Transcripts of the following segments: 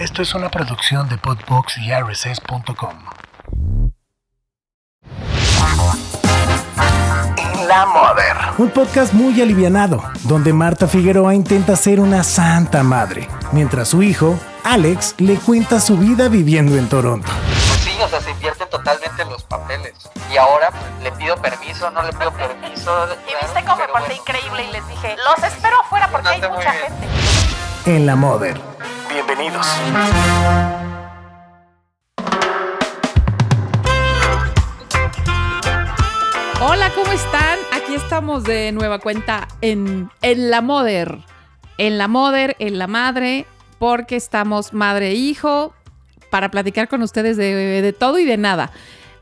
Esto es una producción de Podbox y RSS.com. La Mother. Un podcast muy alivianado, donde Marta Figueroa intenta ser una santa madre, mientras su hijo, Alex, le cuenta su vida viviendo en Toronto. Pues sí, o sea, se invierten totalmente los papeles. Y ahora pues, le pido permiso, no le pido permiso. Y viste cómo me porté increíble y les dije, los espero afuera porque hay mucha gente. En La Mother. Bienvenidos. Hola, ¿cómo están? Aquí estamos de nueva cuenta en, en La Mother. En La Mother, en La Madre, porque estamos madre e hijo para platicar con ustedes de, de todo y de nada.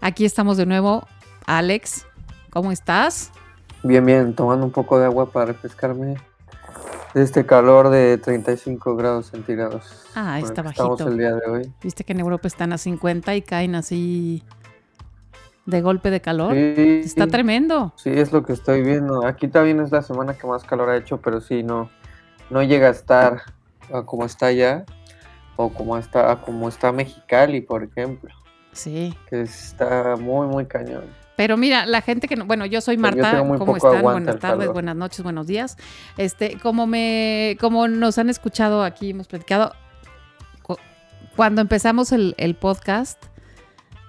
Aquí estamos de nuevo. Alex, ¿cómo estás? Bien, bien, tomando un poco de agua para refrescarme este calor de 35 grados centígrados. Ah, está bajito. Estamos el día de hoy. Viste que en Europa están a 50 y caen así de golpe de calor. Sí, Está tremendo. sí, es lo que estoy viendo. Aquí también es la semana que más calor ha hecho, pero sí, no, no llega a estar a como está allá o como está, a como está Mexicali, por ejemplo, Sí. que está muy, muy cañón. Pero mira, la gente que no, bueno, yo soy yo Marta, ¿cómo están? Buenas tardes, buenas noches, buenos días. Este, como me, como nos han escuchado aquí, hemos platicado, cu- cuando empezamos el, el podcast,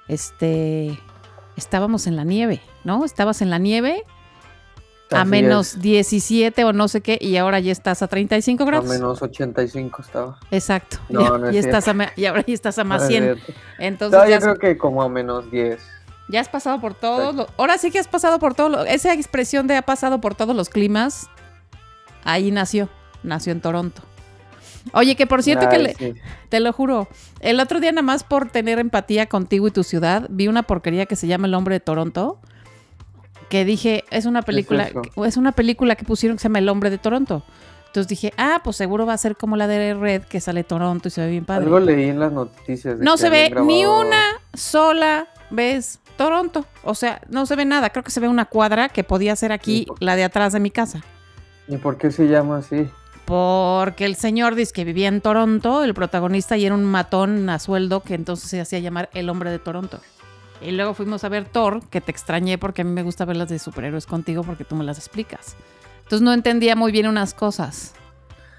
este, estábamos en la nieve, ¿no? Estabas en la nieve a Así menos es. 17 o no sé qué, y ahora ya estás a 35 A grados. menos 85 estaba. Exacto. No, no es y, estás a, y ahora ya estás a más No es 100. cierto. Entonces No, yo has- creo que como a menos 10. Ya has pasado por todos los... Ahora sí que has pasado por todos los... Esa expresión de ha pasado por todos los climas, ahí nació. Nació en Toronto. Oye, que por cierto que le- sí. te lo juro, el otro día nada más por tener empatía contigo y tu ciudad, vi una porquería que se llama El Hombre de Toronto, que dije, es una película, eso? es una película que pusieron que se llama El Hombre de Toronto. Entonces dije, ah, pues seguro va a ser como la de Red, que sale Toronto y se ve bien padre. Algo leí en las noticias. de No que se ve ni una sola vez Toronto. O sea, no se ve nada. Creo que se ve una cuadra que podía ser aquí, la de atrás de mi casa. ¿Y por qué se llama así? Porque el señor dice que vivía en Toronto, el protagonista, y era un matón a sueldo que entonces se hacía llamar el hombre de Toronto. Y luego fuimos a ver Thor, que te extrañé porque a mí me gusta ver las de superhéroes contigo porque tú me las explicas. Entonces no entendía muy bien unas cosas.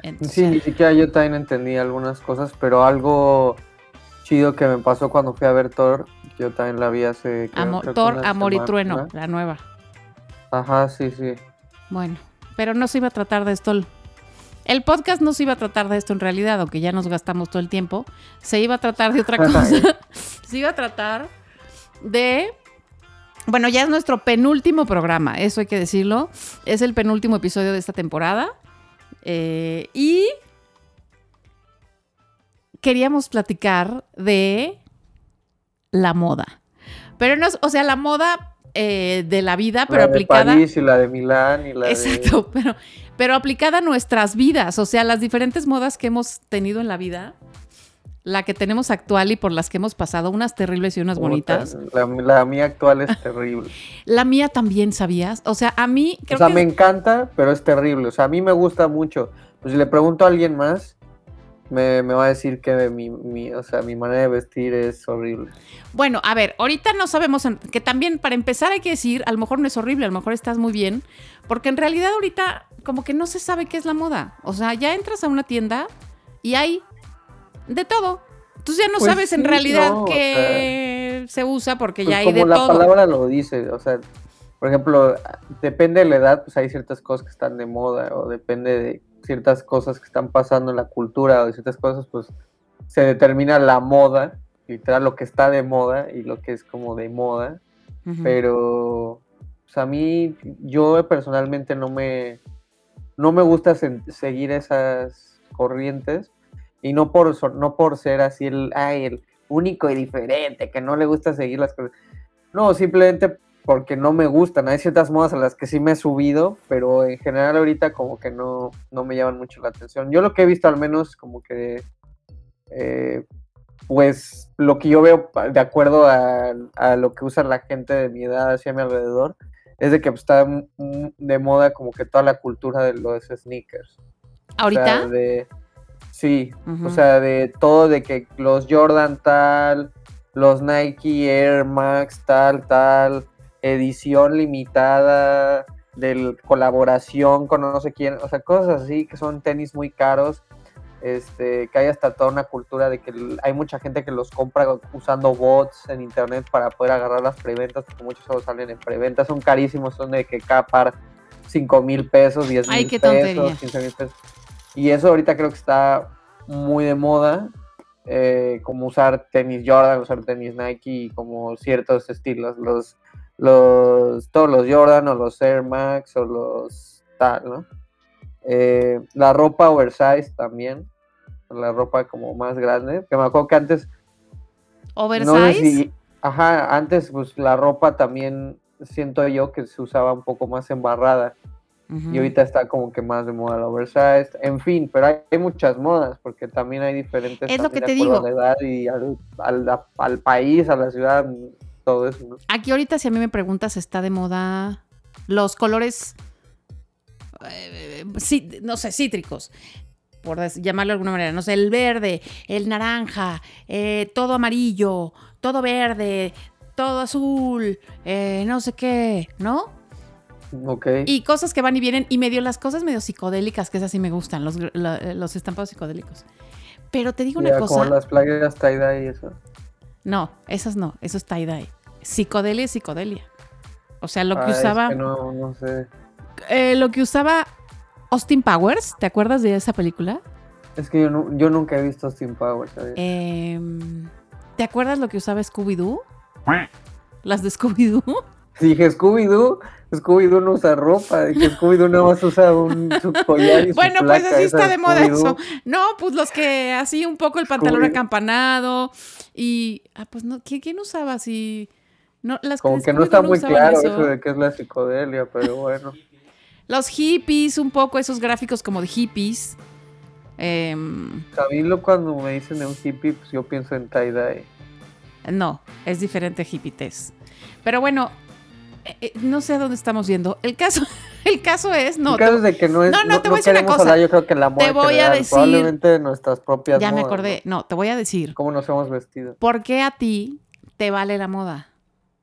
Entonces, Sí, ni siquiera yo también entendí algunas cosas, pero algo chido que me pasó cuando fui a ver Thor, yo también la vi hace... creo- Amo- creo que Thor, Amor y. Trueno, la nueva. Ajá, sí, sí. Bueno, pero no se iba a tratar de esto. el- El podcast no se iba a tratar de esto en realidad, aunque ya nos gastamos todo el tiempo. Se iba a tratar de otra cosa. se iba a tratar de... Bueno, ya es nuestro penúltimo programa, eso hay que decirlo. Es el penúltimo episodio de esta temporada. Eh, y queríamos platicar de la moda. Pero no, es- o sea, la moda eh, de la vida, pero la de aplicada... París y la de Milán y la de... Exacto, pero, pero aplicada a nuestras vidas, o sea, las diferentes modas que hemos tenido en la vida, la que tenemos actual y por las que hemos pasado, unas terribles y unas Puta, bonitas. La, la mía actual es terrible. La mía también, ¿sabías? O sea, a mí creo o sea, que... me encanta, pero es terrible. O sea, a mí me gusta mucho. Pues si le pregunto a alguien más, me, me va a decir que mi, mi, o sea, mi manera de vestir es horrible. Bueno, a ver, ahorita no sabemos, en- que también para empezar hay que decir, a lo mejor no es horrible, a lo mejor estás muy bien, porque en realidad ahorita como que no se sabe qué es la moda. O sea, ya entras a una tienda y hay de todo. Entonces ya no Pues sabes en realidad no, o qué se usa porque Pues ya hay como de la todo. palabra lo dice, o sea, por ejemplo, depende de la edad, pues hay ciertas cosas que están de moda, o depende de ciertas cosas que están pasando en la cultura, o de ciertas cosas, pues se determina la moda, literal, lo que está de moda y lo que es como de moda, pero pues, a mí, yo personalmente no me, no me gusta seguir esas corrientes, y no por, no por ser así el, ay, el único y diferente, que no le gusta seguir las cosas. No, simplemente porque no me gustan. Hay ciertas modas a las que sí me he subido, pero en general ahorita como que no, no me llaman mucho la atención. Yo lo que he visto al menos como que, eh, pues lo que yo veo de acuerdo a, a lo que usa la gente de mi edad hacia mi alrededor, es de que pues, está de moda como que toda la cultura de los sneakers. O sea, ¿Ahorita? de- Sí, o sea, de todo, de que los Jordan tal, los Nike Air Max tal, tal, edición limitada, de colaboración con no sé quién, o sea, cosas así que son tenis muy caros, este, que hay hasta toda una cultura de que hay mucha gente que los compra usando bots en internet para poder agarrar las preventas, porque muchos solo salen en preventas, son carísimos, son de que cada par 5 mil pesos, 10 Ay, mil pesos, tontería. 15 mil pesos. Y eso ahorita creo que está muy de moda, eh, como usar tenis Jordan, usar tenis Nike y como ciertos estilos, los, los, todos los Jordan o los Air Max o los tal, ¿no? Eh, la ropa oversize también, la ropa como más grande, que me acuerdo que antes, Oversize. no sé si, ajá, antes pues la ropa también siento yo que se usaba un poco más embarrada. Y ahorita está como que más de moda el oversized. En fin, pero hay, hay muchas modas, porque también hay diferentes. Es lo que te digo. a la edad y al, al- al país, a la ciudad, todo eso, ¿no? Aquí ahorita si a mí me preguntas, está de moda los colores, eh, sí, no sé, cítricos, por llamarlo de alguna manera. No sé, el verde, el naranja, eh, todo amarillo, todo verde, todo azul, eh, no sé qué, ¿no? Ok. Y cosas que van y vienen y medio las cosas medio psicodélicas, que esas sí me gustan, los, la- los estampados psicodélicos. Pero te digo una Ya, como cosa, las playeras tie-dye y eso. no, esas no, eso es tie-dye. Psicodelia es psicodelia. O sea, lo que Ah, es usaba... que no, no sé. eh, lo que usaba Austin Powers, ¿te acuerdas de esa película? Es que yo, nu- yo nunca he visto Steam Power, ¿sabes? Em, ¿Te acuerdas lo que usaba Scooby-Doo? Las de Scooby-Doo. Dije, Scooby-Doo, Scooby-Doo no usa ropa, que Scooby-Doo nada más usa un, su collar y su Bueno, pues así está es de moda eso. No, pues los que así un poco el pantalón acampanado y ah, pues no, ¿quién, quién usaba así? No, las Como que no está muy claro eso. eso de qué es la psicodelia, pero bueno. Los hippies, un poco esos gráficos como de hippies. Em, A mí lo cuando me dicen de un hippie, pues yo pienso en tie-dye. No, es diferente hippie-test. Pero bueno, eh, eh, no sé a dónde estamos yendo. El caso, el caso es, no, el te- caso es de que no es. no, no, No, te no voy a decir una cosa. hablar, yo creo que la moda Te voy a general, decir- Probablemente de nuestras propias ya me acordé. ¿no? No, te voy a decir, ¿Cómo nos hemos vestido? ¿por qué a ti te vale la moda?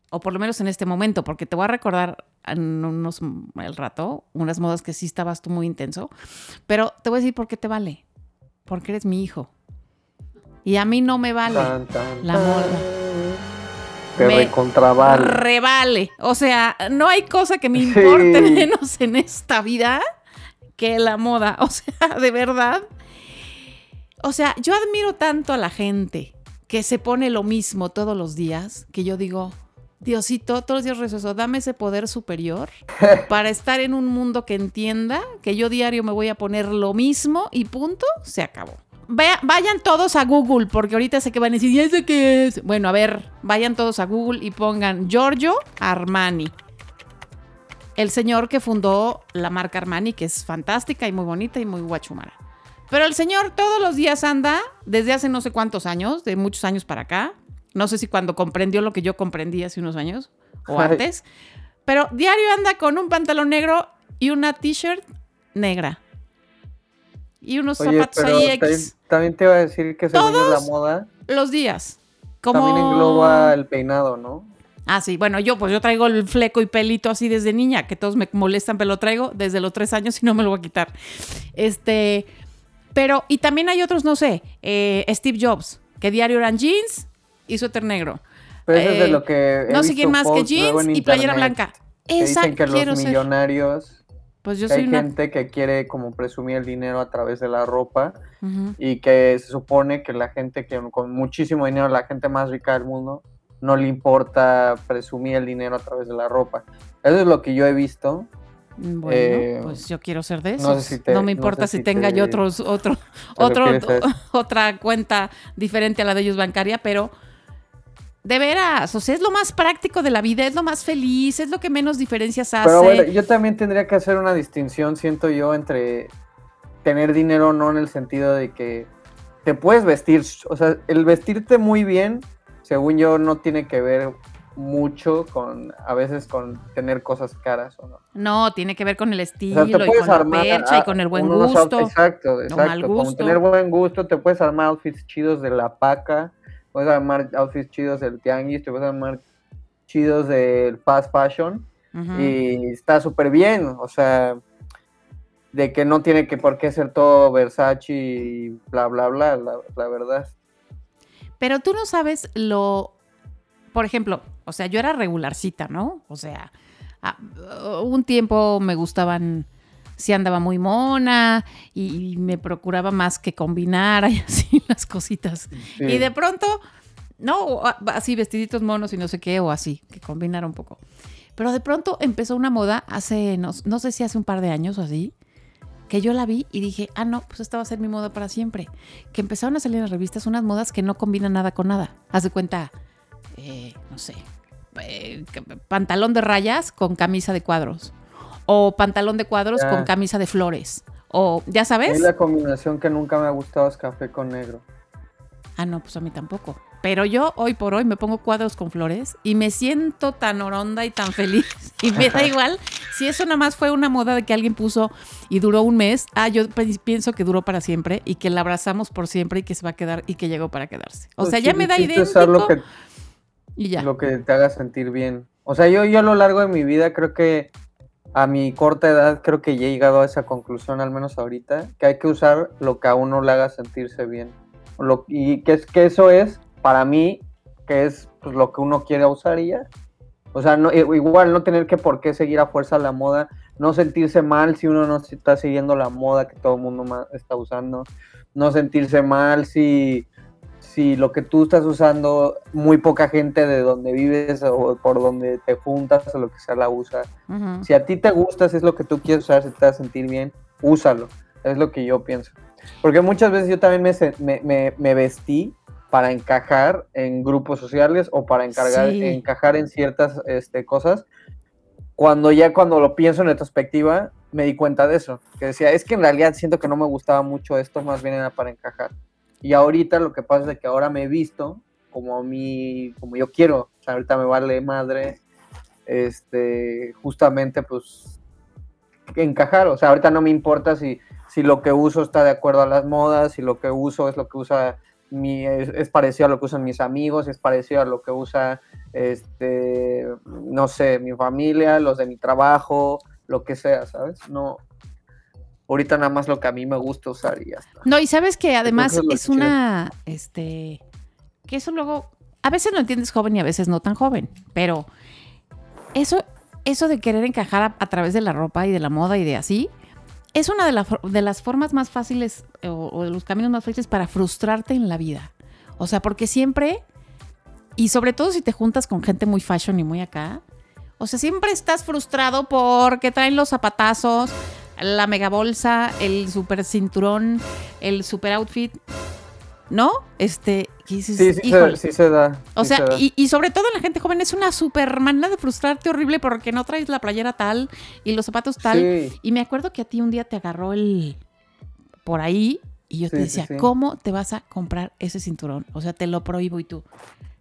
O por lo menos en este momento, porque te voy a recordar en unos el rato unas modas que sí estabas tú muy intenso, pero te voy a decir por qué te vale. Porque eres mi hijo. Y a mí no me vale. Tan, tan, la moda. Que Me recontravale. Revale. O sea, no hay cosa que me Sí. importe menos en esta vida que la moda. O sea, de verdad. O sea, yo admiro tanto a la gente que se pone lo mismo todos los días que yo digo, Diosito, todos los días rezo eso, dame ese poder superior para estar en un mundo que entienda que yo diario me voy a poner lo mismo y punto, se acabó. Vaya- vayan todos a Google, porque ahorita sé que van a decir, ¿y ese qué es? Bueno, a ver, vayan todos a Google y pongan Giorgio Armani. El señor que fundó la marca Armani, que es fantástica y muy bonita y muy guachumara. Pero el señor todos los días anda, desde hace no sé cuántos años, de muchos años para acá. No sé si cuando comprendió lo que yo comprendí hace unos años o Ay. antes. Pero diario anda con un pantalón negro y una t-shirt negra. Y unos Oye, zapatos pero ahí también, también te iba a decir que según yo la Todos moda Los días. Como... también engloba el peinado, ¿no? Ah, sí, bueno, yo pues yo traigo el fleco y pelito así desde niña, que todos me molestan, pero lo traigo desde los tres años y no me lo voy a quitar. Este, pero, y también hay otros, no sé, eh, Steve Jobs, que diario eran jeans y suéter negro. Pero eso es de Eh, lo que he no sé quién más que jeans y playera blanca. que Esa dicen que quiero los ser. millonarios, Pues yo soy hay una... gente que quiere como presumir el dinero a través de la ropa Ujú. y que se supone que la gente que con muchísimo dinero, la gente más rica del mundo, no le importa presumir el dinero a través de la ropa. Eso es lo que yo he visto. Bueno, Eh, pues yo quiero ser de no esos. sé No, si te- me no importa sé si, si tenga te- yo otros, otro, otro, otra cuenta diferente a la de ellos bancaria, pero de veras, o sea, es lo más práctico de la vida, es lo más feliz, es lo que menos diferencias hace. Pero bueno, yo también tendría que hacer una distinción, siento yo, entre tener dinero o no en el sentido de que te puedes vestir, o sea, el vestirte muy bien, según yo, no tiene que ver mucho con, a veces con tener cosas caras o no. No, tiene que ver con el O estilo sea, te y con la percha y con el buen unos out- gusto. Exacto, exacto. Con tener buen gusto, te puedes armar outfits chidos de la paca, puedes armar outfits chidos del tianguis, te puedes armar chidos del fast fashion y está súper bien, o sea, de que no tiene que por qué ser todo Versace y bla, bla, bla, la, la verdad. Pero tú no sabes lo, por ejemplo, o sea, yo era regularcita, ¿no? O sea, un tiempo me gustaban, sí andaba muy mona y, y me procuraba más que combinar y así las cositas. Sí. Y de pronto, no, ah, así vestiditos monos y no sé qué, o así, que combinara un poco. Pero de pronto empezó una moda hace, no, no sé si hace un par de años o así, que yo la vi y dije, ah, no, pues esta va a ser mi moda para siempre. Que empezaron a salir en las revistas unas modas que no combinan nada con nada. Haz de cuenta, eh, no sé, eh, pantalón de rayas con camisa de cuadros. O pantalón de cuadros Ya. con camisa de flores. O, ¿ya sabes? la combinación que nunca me ha gustado es café con negro. Ah, no, pues a mí tampoco. Pero yo hoy por hoy me pongo cuadros con flores y me siento tan oronda y tan feliz. Y me da igual si eso nada más fue una moda de que alguien puso y duró un mes. Ah, yo pienso que duró para siempre y que la abrazamos por siempre y que se va a quedar y que llegó para quedarse. O Pues sea, sí, ya me da es usar lo que, y ya. lo que te haga sentir bien. O sea, yo, yo a lo largo de mi vida creo que a mi corta edad creo que ya he llegado a esa conclusión, al menos ahorita, que hay que usar lo que a uno le haga sentirse bien. Y que, es, que eso es, para mí, que es pues, lo que uno quiere usar ya. O sea, no, igual no tener que por qué seguir a fuerza la moda, no sentirse mal si uno no está siguiendo la moda que todo el mundo está usando, no sentirse mal si, si lo que tú estás usando, muy poca gente de donde vives o por donde te juntas o lo que sea la usa. Si a ti te gusta, si es lo que tú quieres usar, si te hace sentir bien, úsalo. Es lo que yo pienso. Porque muchas veces yo también me, me, me- me vestí para encajar en grupos sociales o para encargar, Sí. encajar en ciertas este, cosas. Cuando ya cuando lo pienso en retrospectiva, me di cuenta de eso. Que decía, es que en realidad siento que no me gustaba mucho esto, más bien era para encajar. Y ahorita lo que pasa es que ahora me he visto como a mí, como yo quiero. O sea, ahorita me vale madre, este, justamente pues encajar. O sea, ahorita no me importa si, si lo que uso está de acuerdo a las modas, si lo que uso es lo que usa mi, es, es parecido a lo que usan mis amigos, es parecido a lo que usa, este, no sé, mi familia, los de mi trabajo, lo que sea, ¿sabes? No, ahorita nada más lo que a mí me gusta usar y ya está. No, y sabes que además es una, este, que eso luego, a veces lo entiendes joven y a veces no tan joven, pero eso, eso de querer encajar a, a través de la ropa y de la moda y de así, es una de, la de las formas más fáciles eh, o, o de los caminos más fáciles para frustrarte en la vida. O sea, porque siempre, y sobre todo si te juntas con gente muy fashion y muy acá, o sea, siempre estás frustrado porque traen los zapatazos, la mega bolsa, el super cinturón, el super outfit, ¿no? Este, Sí, sí, se, sí se da. O sí sea, se da. y, y sobre todo en la gente joven es una super manera de frustrarte horrible porque no traes la playera tal y los zapatos tal. Sí. Y me acuerdo que a ti un día te agarró el por ahí y yo te Sí, sí, decía, sí. ¿cómo te vas a comprar ese cinturón? O sea, te lo prohíbo y tú.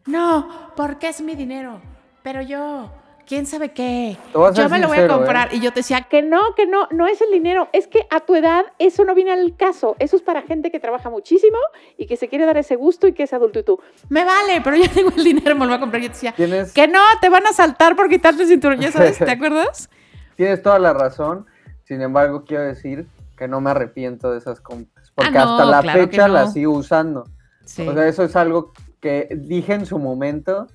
No, porque es mi dinero. Pero yo, ¿quién sabe qué? Yo me lo voy a sincero, ¿eh? comprar. Y yo te decía, Que no, que no, no es el dinero. Es que a tu edad eso no viene al caso. Eso es para gente que trabaja muchísimo y que se quiere dar ese gusto y que es adulto y tú. me vale, pero yo tengo el dinero, me lo voy a comprar. Y yo te decía, Tienes, que no, te van a saltar por quitarte el cinturón. ¿Ya sabes? ¿Te acuerdas? tienes toda la razón. Sin embargo, quiero decir que no me arrepiento de esas compras. Porque Ah, no, hasta la claro fecha no. las sigo usando. Sí. O sea, eso es algo que dije en su momento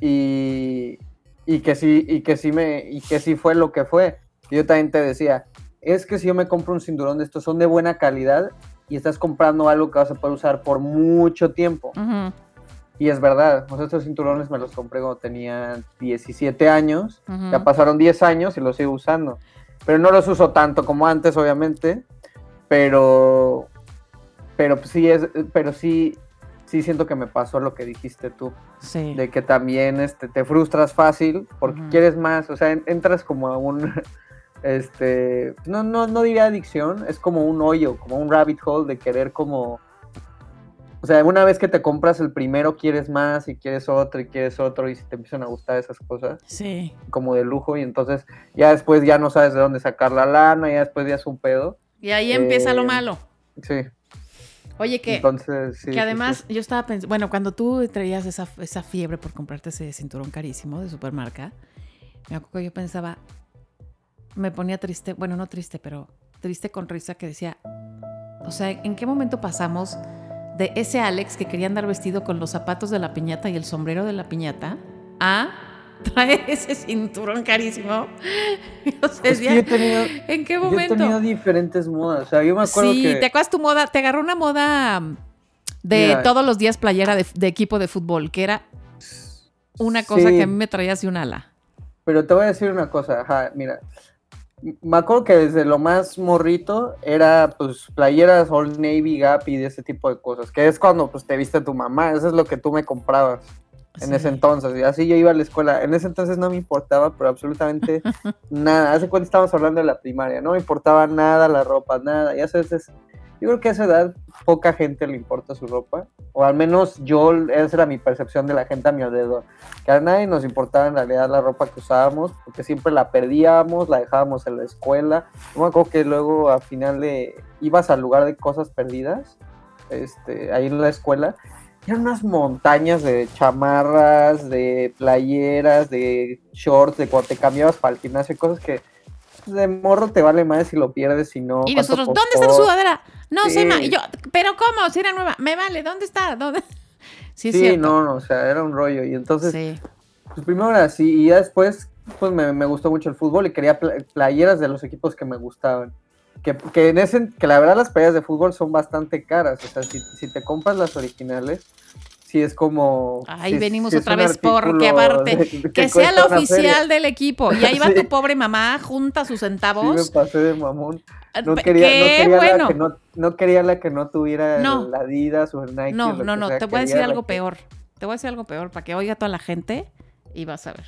y, y que sí, y que sí me, y que sí fue lo que fue. Yo también te decía, es que si yo me compro un cinturón de estos, son de buena calidad y estás comprando algo que vas a poder usar por mucho tiempo. Y es verdad, sea, estos cinturones me los compré cuando tenía 17 años, ya pasaron 10 años y los sigo usando. Pero no los uso tanto como antes, obviamente, pero pero pues sí es pero sí sí siento que me pasó lo que dijiste tú, Sí. de que también este te frustras fácil porque quieres más, o sea, en- entras como a un este no no no diría adicción, es como un hoyo, como un rabbit hole de querer como o sea, una vez que te compras el primero, quieres más y quieres otro y quieres otro y si te empiezan a gustar esas cosas Sí. como de lujo y entonces ya después ya no sabes de dónde sacar la lana, ya después ya es un pedo. Y ahí empieza lo Eh, malo. Sí, Oye, que, entonces sí. que sí, además sí. yo estaba pensando, bueno, cuando tú traías esa, esa fiebre por comprarte ese cinturón carísimo de supermarca, me acuerdo que yo pensaba, me ponía triste, bueno, no triste, pero triste con risa que decía, o sea, ¿en qué momento pasamos de ese Alex que quería andar vestido con los zapatos de la piñata y el sombrero de la piñata a traer ese cinturón carísimo? O sea, Es que yo he tenido, ¿En qué yo he momento? tenido diferentes modas. O sea, yo me acuerdo Sí, que. ¿te acuerdas tu moda? Te agarró una moda mm, de Mira. todos los días playera de, de equipo de fútbol, que era una cosa Sí. que a mí me traía así un ala. Pero te voy a decir una cosa, ajá, mira. Me acuerdo que desde lo más morrito era pues playeras Old Navy, Gap y de ese tipo de cosas, que es cuando pues te viste tu mamá, eso es lo que tú me comprabas en Sí. ese entonces, y así yo iba a la escuela, en ese entonces no me importaba, pero absolutamente nada, hace cuando estábamos hablando de la primaria, no me importaba nada la ropa, nada, y a veces, yo creo que a esa edad poca gente le importa su ropa, o al menos yo, esa era mi percepción de la gente a mi alrededor, que a nadie nos importaba en realidad la ropa que usábamos, porque siempre la perdíamos, la dejábamos en la escuela. Yo me acuerdo que luego al final de ibas al lugar de cosas perdidas, este, ahí en la escuela, eran unas montañas de chamarras, de playeras, de shorts, de cuando te cambiabas para el gimnasio, cosas que pues, de morro te vale más si lo pierdes, si no. Y nosotros, ¿dónde está tu sudadera? No sé. Sí. Y yo, ¿pero cómo? Si era nueva. Me vale, ¿dónde está? ¿Dónde? Sí, Sí, no, no, o sea, era un rollo. Y entonces, Sí. Pues primero era así, y ya después, pues me, me gustó mucho el fútbol y quería pla- playeras de los equipos que me gustaban. Que, que en ese, que la verdad las playeras de fútbol son bastante caras, o sea, si, si te compras las originales, sí es como... Ahí sí- venimos sí otra vez porque aparte, de- Que sea la oficial del equipo. Y ahí va tu pobre mamá, junta sus Sí, me centavos. pasé de mamón. No Pe- quería, no quería bueno. la que no, no quería la que no tuviera No. la Adidas o el Nike. No, no, no, sea, te voy a decir algo que- peor. Te voy a decir algo peor para que oiga toda la gente y vas a ver.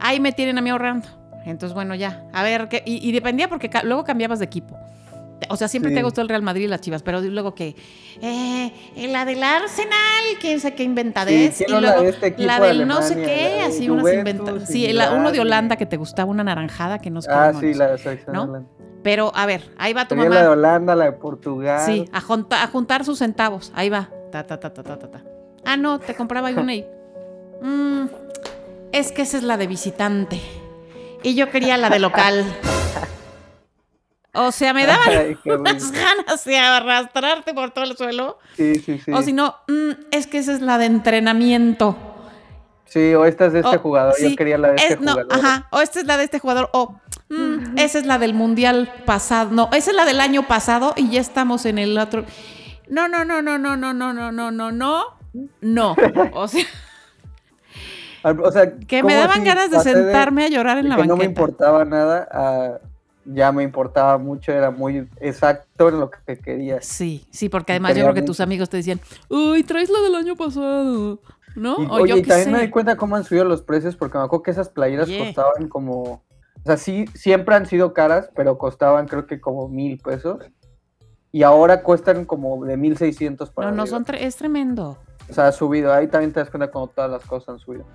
Ahí me tienen a mí ahorrando. Entonces, bueno, ya. A ver, ¿qué? Y, y dependía porque ca- luego cambiabas de equipo. O sea, siempre te gustó el Real Madrid y las Chivas, pero luego que eh, la del Arsenal, quién sabe qué inventadez, y la luego de este la de del no sé qué, así unas Juventus inventadas. y Sí, uno de Holanda que te gustaba, una naranjada que no sé Ah, sí, la de selección ¿no? Holanda. Pero, a ver, ahí va tu Tenía mamá. la de Holanda, la de Portugal. Sí, a, junta- a juntar sus centavos. Ahí va. Ta, ta, ta, ta, ta, ta. Ah, no, te compraba una y... Mm, es que esa es la de visitante. Y yo quería la de local. O sea, me daban Ay, unas ganas de arrastrarte por todo el suelo. Sí, sí, sí. O si no, mm, es que esa es la de entrenamiento. Sí, o esta es de este O, jugador. sí, Yo quería la de este es- no, jugador. ajá, o esta es la de este jugador, o mm, esa es la del mundial pasado, no, esa es la del año pasado y ya estamos en el otro. No, no, no, no, no, no, no, no, no, no, no, no. O sea, O sea, que me ¿cómo daban ganas de sentarme a llorar en la que no me importaba nada a ya me importaba mucho, era muy exacto en lo que quería. Sí, sí, porque además yo creo que tus amigos te decían, uy, traes la del año pasado, ¿no? Y, o oye, yo y también sé. me di cuenta cómo han subido los precios, porque me acuerdo que esas playeras costaban como, o sea, sí, siempre han sido caras, pero costaban creo que como mil pesos. Y ahora cuestan como de mil seiscientos para No, no, arriba. son tre- es tremendo. O sea, ha subido. Ahí también te das cuenta cómo todas las cosas han subido.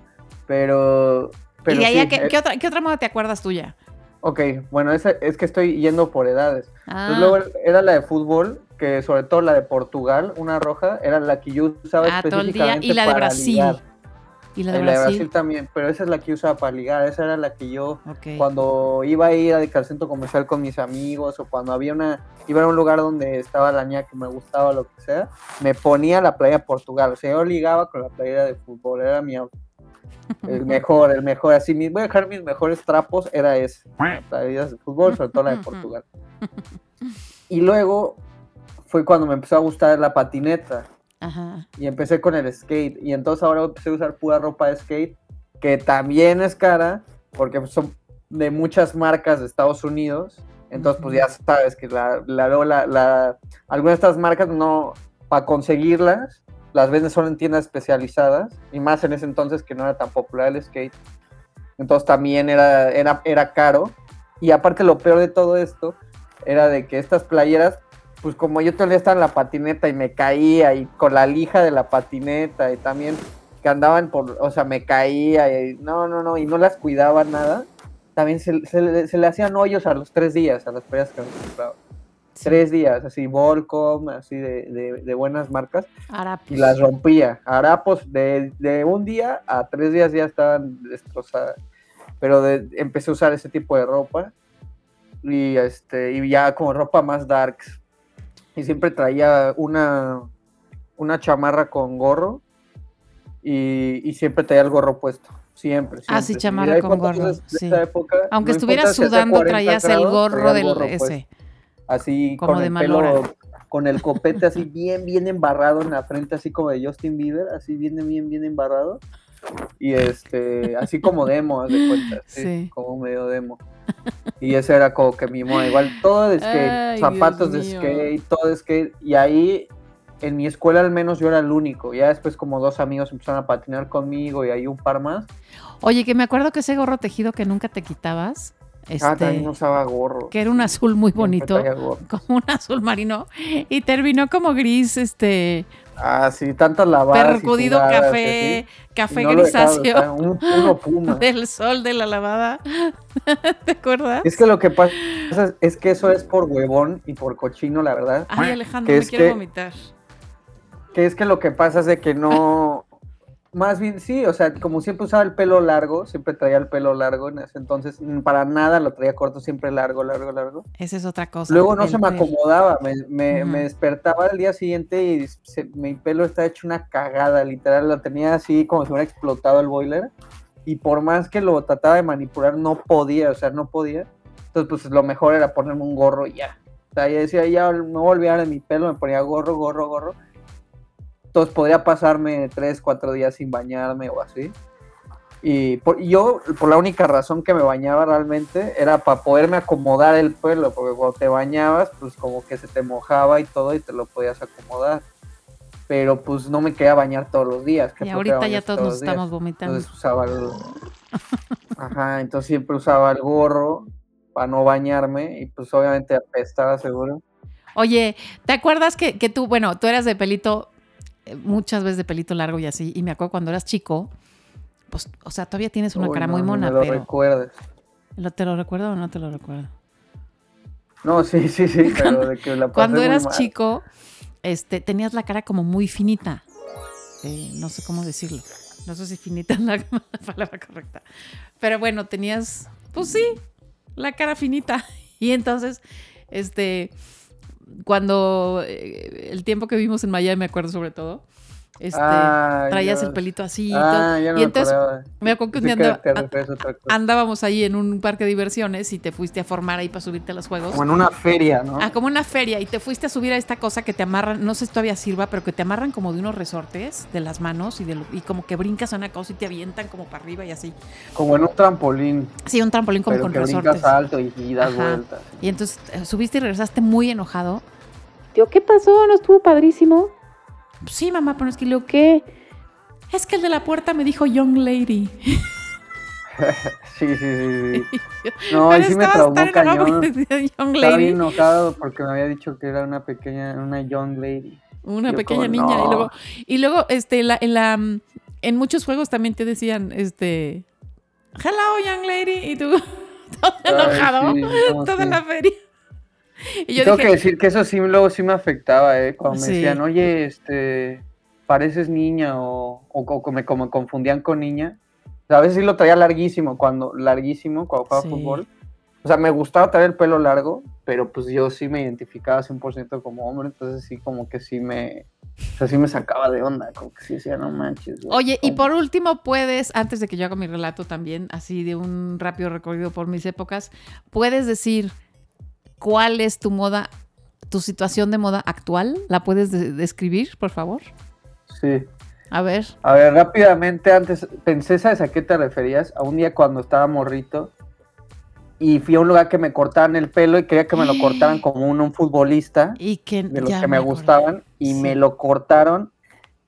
Pero. pero ¿Y de ahí sí, qué, eh, qué otra, qué otra moda te acuerdas tuya? Ok, bueno, esa, es que estoy yendo por edades. Ah, Entonces, luego era la de fútbol, que sobre todo la de Portugal, una roja, era la que yo usaba ah, todo el día. específicamente Y la de Brasil. ligar. Y la de la de Brasil. Brasil también, pero esa es la que yo usaba para ligar. Esa era la que yo, cuando iba a ir al centro comercial con mis amigos o cuando había una, iba a un lugar donde estaba la niña que me gustaba, lo que sea, me ponía la playa de Portugal. O sea, yo ligaba con la playa de fútbol, era mi outfit. El mejor, el mejor. Así, mis- voy a dejar mis mejores trapos, era ese. Playas de fútbol, sobre todo la de Portugal. Y luego fue cuando me empezó a gustar la patineta Ajá. y empecé con el skate. Y entonces ahora empecé a usar pura ropa de skate, que también es cara, porque son de muchas marcas de Estados Unidos. Entonces, pues ya sabes que la, la, la, la- algunas de estas marcas no, para conseguirlas, las venden solo en tiendas especializadas, y más en ese entonces que no era tan popular el skate. Entonces también era, era, era caro. Y aparte lo peor de todo esto era de que estas playeras pues como yo día estaba en la patineta y me caía y con la lija de la patineta y también que andaban por, o sea, me caía y no, no, no, y no las cuidaba nada, también se, se le- hacían hoyos a los tres días a las playas que me compraba. Tres días, así, Volcom, así de, de, de buenas marcas, Harapos. y las rompía. Harapos de, de un día a tres días ya estaban destrozadas. Pero de- empecé a usar ese tipo de ropa y, este, y ya como ropa más darks. Y siempre traía una, una chamarra con gorro y, y siempre traía el gorro puesto. Siempre. Ah, sí, siempre. chamarra con gorro, de sí. época, Aunque no estuvieras sudando, 40 traías el gorro traía del gorro ese. Así Como con de el pelo, con el copete así bien, bien embarrado en la frente, así como de Justin Bieber, así bien, bien, bien embarrado. Y este, así como demo, haz de cuenta, sí, Sí. como medio demo. Y ese era como que mi moda, igual todo de skate, Ay, zapatos Dios de mío. skate, todo de skate. Y ahí, en mi escuela al menos yo era el único. Ya después como dos amigos empezaron a patinar conmigo y ahí un par más. Oye, que me acuerdo que ese gorro tejido que nunca te quitabas, Ah, este, también usaba gorro. que era un azul muy bonito, como un azul marino, y terminó como gris, este, Ah, sí, tantas lavadas. percudido café, café no grisáceo un puma. del sol de la lavada. ¿Te acuerdas? Es que lo que pasa es, es que eso es por huevón y por cochino, la verdad. Ay, Alejandro, que me quiero que- vomitar. Que es que lo que pasa es de que no. Más bien sí, o sea, como siempre usaba el pelo largo, siempre traía el pelo largo en ese entonces, mm, para nada lo traía corto, siempre largo, largo, largo. Esa es otra cosa. Luego no se me acomodaba, me, me, Ujú. me despertaba al día siguiente y se- mi pelo está hecho una cagada, literal, lo tenía así como si hubiera explotado el boiler. Y por más que lo trataba de manipular, no podía, o sea, no podía. Entonces, pues lo mejor era ponerme un gorro y ya. O sea, yo decía, ya no voy a olvidar de mi pelo, me ponía gorro, gorro, gorro. Entonces podría pasarme tres, cuatro días sin bañarme o así. Y por- yo, por la única razón que me bañaba realmente, era para poderme acomodar el pelo, porque cuando te bañabas, pues como que se te mojaba y todo y te lo podías acomodar. Pero pues no me quería bañar todos los días. que Y ahorita ya todos todos nos estamos vomitando. Entonces usaba el... Ajá, entonces siempre usaba el gorro para no bañarme y pues obviamente apestaba seguro. Oye, ¿te acuerdas que, que tú, bueno, tú eras de pelito, muchas veces de pelito largo y así, y me acuerdo cuando eras chico, pues, o sea, todavía tienes una Uy, cara no, muy mona, me lo pero recuerdes. ¿lo- ¿te lo recuerdo o no te lo recuerdo? No, sí, sí, sí, pero de que la pasé Cuando muy eras mal. chico, este, tenías la cara como muy finita. Eh, no sé cómo decirlo. No sé si finita es la palabra correcta. Pero bueno, tenías, pues sí, la cara finita. Y entonces, este, cuando eh, el tiempo que vimos en Miami, me acuerdo sobre todo, este, Ay, traías Dios. el pelito así y Ah, todo. ya no y me entonces acordaba. me acuerdo que un día andaba- andábamos ahí en un parque de diversiones y te fuiste a formar ahí para subirte a los juegos. Como en una feria, ¿no? Ah, como una feria y te fuiste a subir a esta cosa que te amarran, no sé si todavía sirva, pero que te amarran como de unos resortes de las manos y, de lo- y como que brincas a una cosa y te avientan como para arriba y así. Como en un trampolín, Sí, un trampolín como pero con que resortes. brincas alto y, y das vueltas. Y entonces eh, subiste y regresaste muy enojado. Tío, ¿qué pasó? ¿No estuvo padrísimo? Sí, mamá, pero es que lo ¿Qué? es que el de la puerta me dijo young lady. Sí, sí, sí, sí. No, y sí me traumó cañón. young Estaba bien enojado porque me había dicho que era una pequeña, una young lady. Una Yo pequeña como, niña. Y luego, y luego este, la, en la en muchos juegos también te decían, este, hello young lady, y tú todo Ay, enojado, sí, no, toda sí. la feria. Y Y yo tengo dije, que decir que eso sí luego sí me afectaba, ¿eh? Cuando me Sí. decían, oye, este, pareces niña o, o, co- como, como me confundían con niña. O sea, a veces sí lo traía larguísimo, cuando, larguísimo, cuando jugaba Sí. fútbol. O sea, me gustaba traer el pelo largo, pero pues yo sí me identificaba 100% como hombre, entonces sí como que sí me, o sea, sí me sacaba de onda, como que sí decía, no manches. güey, Oye, y ¿cómo?". por último puedes, antes de que yo haga mi relato también, así de un rápido recorrido por mis épocas, puedes decir cuál es tu moda, tu situación de moda actual. ¿La puedes de- describir, por favor? Sí. A ver. A ver, rápidamente, antes, pensé, ¿sabes a qué te referías? A un día cuando estaba morrito y fui a un lugar que me cortaban el pelo y quería que me lo cortaran como un, un futbolista Y que de los que me, gustaban y Sí. me lo cortaron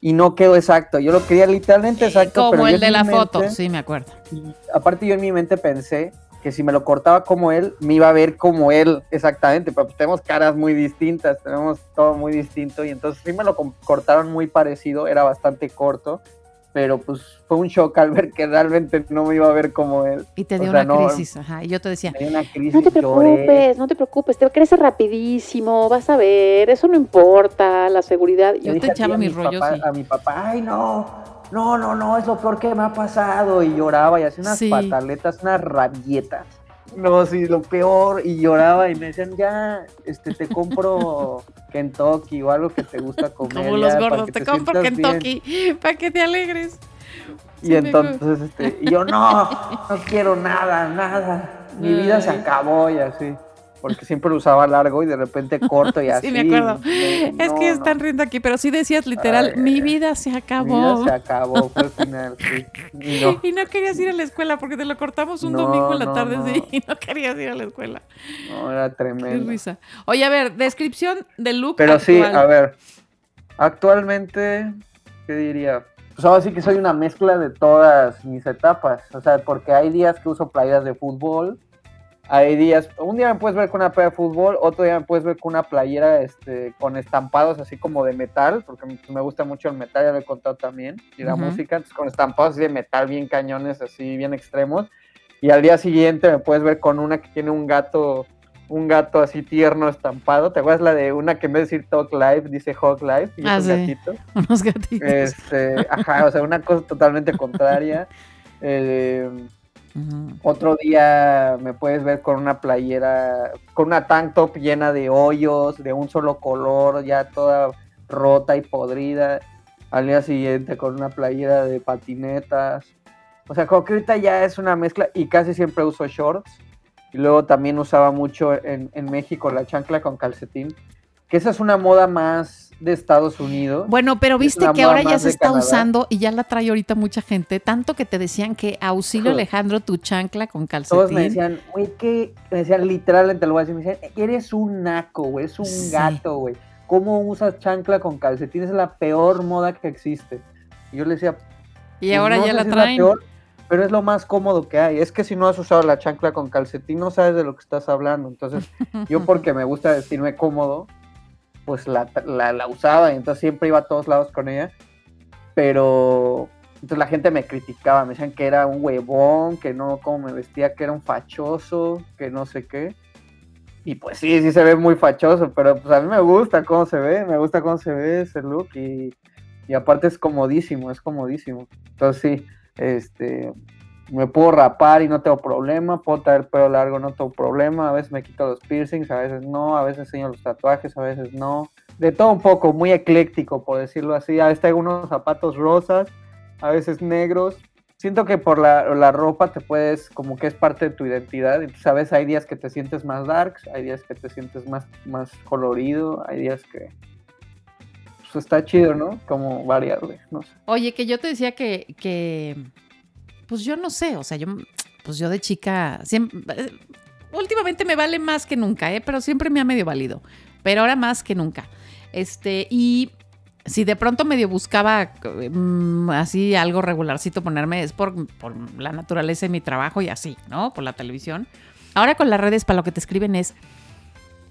y no quedó exacto. Yo lo quería literalmente exacto. Como pero el de la mente- foto, sí, me acuerdo. y aparte yo en mi mente pensé que si me lo cortaba como él, me iba a ver como él exactamente, pero pues tenemos caras muy distintas, tenemos todo muy distinto y entonces sí me lo cortaron muy parecido, era bastante corto, pero pues fue un shock al ver que realmente no me iba a ver como él. Y te O dio sea, una no- crisis, ajá. Y yo te decía, Me dio una crisis, No te lloré. preocupes, no te preocupes, te crece rapidísimo, vas a ver, eso no importa, la seguridad. Yo Le te dije echaba mi rollos papá- y- A mi papá, ay no, no, no, no, es lo peor que me ha pasado. Y lloraba y hacía unas Sí. pataletas, unas rabietas. No, sí, lo peor. Y lloraba y me decían, ya, este, te compro Kentucky o algo que te gusta comer. como los ya, para gordos, que te compro sientas bien". Kentucky para que te alegres. Y Sí, entonces, este, y yo, no, no quiero nada, nada. Mi vida se acabó y así. Porque siempre lo usaba largo y de repente corto y así. Sí, me acuerdo. No, es que no, están riendo aquí, pero sí decías literal, Ay, mi vida se Mi acabó. vida se acabó, fue el final, sí. Y no, Y no querías ir a la escuela porque te lo cortamos un No, domingo en la tarde sí, y no querías ir a la escuela. no, era Qué tremendo. risa. Oye, a ver, descripción del look Pero sí, a ver, actualmente, ¿qué diría? Pues ahora sí que soy una mezcla de todas mis etapas, o sea, porque hay días que uso playeras de fútbol, hay días, un día me puedes ver con una playera de fútbol, otro día me puedes ver con una playera este, con estampados así como de metal, porque me- gusta mucho el metal, ya lo he contado también, y la música, entonces con estampados así de metal bien cañones, así bien extremos, y al día siguiente me puedes ver con una que tiene un gato, un gato así tierno estampado, ¿te acuerdas la de una que en vez de decir Talk Live, dice Hog Live, y Ah, es un sí. gatito? Unos gatitos. Este, ajá, o sea, una cosa totalmente contraria. Eh, Otro día me puedes ver con una playera, con una tank top llena de hoyos, de un solo color, ya toda rota y podrida. Al día siguiente con una playera de patinetas. O sea, como que ya es una mezcla y casi siempre uso shorts. Y luego también usaba mucho en, en México la chancla con calcetín. Que esa es una moda más de Estados Unidos. Bueno, pero viste que ahora ya se está Canadá. usando y ya la trae ahorita mucha gente, tanto que te decían que auxilio. Alejandro tu chancla con calcetín. Todos me decían, güey, que me decían literalmente, lo voy a decir, me decían, eres un naco, güey, es un Sí. gato, güey. ¿Cómo usas chancla con calcetín? Es la peor moda que existe. Y yo le decía, y "Pues ahora no ya la traen. peor, pero es lo más cómodo que hay. Es que si no has usado la chancla con calcetín, no sabes de lo que estás hablando. Entonces, yo porque me gusta vestirme cómodo, pues la, la, usaba y entonces siempre iba a todos lados con ella. Pero entonces la gente me criticaba, me decían que era un huevón, que no, cómo me vestía, que era un fachoso, que no sé qué. Y pues sí, sí se ve muy fachoso, pero pues a mí me gusta cómo se ve, me gusta cómo se ve ese look y, y aparte es comodísimo, es comodísimo. Entonces sí, este, me puedo rapar y no tengo problema, puedo traer pelo largo, no tengo problema, a veces me quito los piercings, a veces no, a veces enseño los tatuajes, a veces no. De todo un poco, muy ecléctico, por decirlo así. A veces tengo unos zapatos rosas, a veces negros. Siento que por la, la ropa te puedes, como que es parte de tu identidad. Entonces, a veces hay días que te sientes más darks, hay días que te sientes más, más colorido, hay días que... Pues está chido, ¿no? Como variable, no sé. Oye, que yo te decía que, que, pues yo no sé, o sea, yo, pues yo de chica, eh, últimamente me vale más que nunca, ¿eh? pero siempre me ha medio valido, pero ahora más que nunca. Este, y si de pronto medio buscaba mm, así algo regularcito ponerme, es por, por la naturaleza de mi trabajo y así, ¿no? Por la televisión. Ahora con las redes, para lo que te escriben es,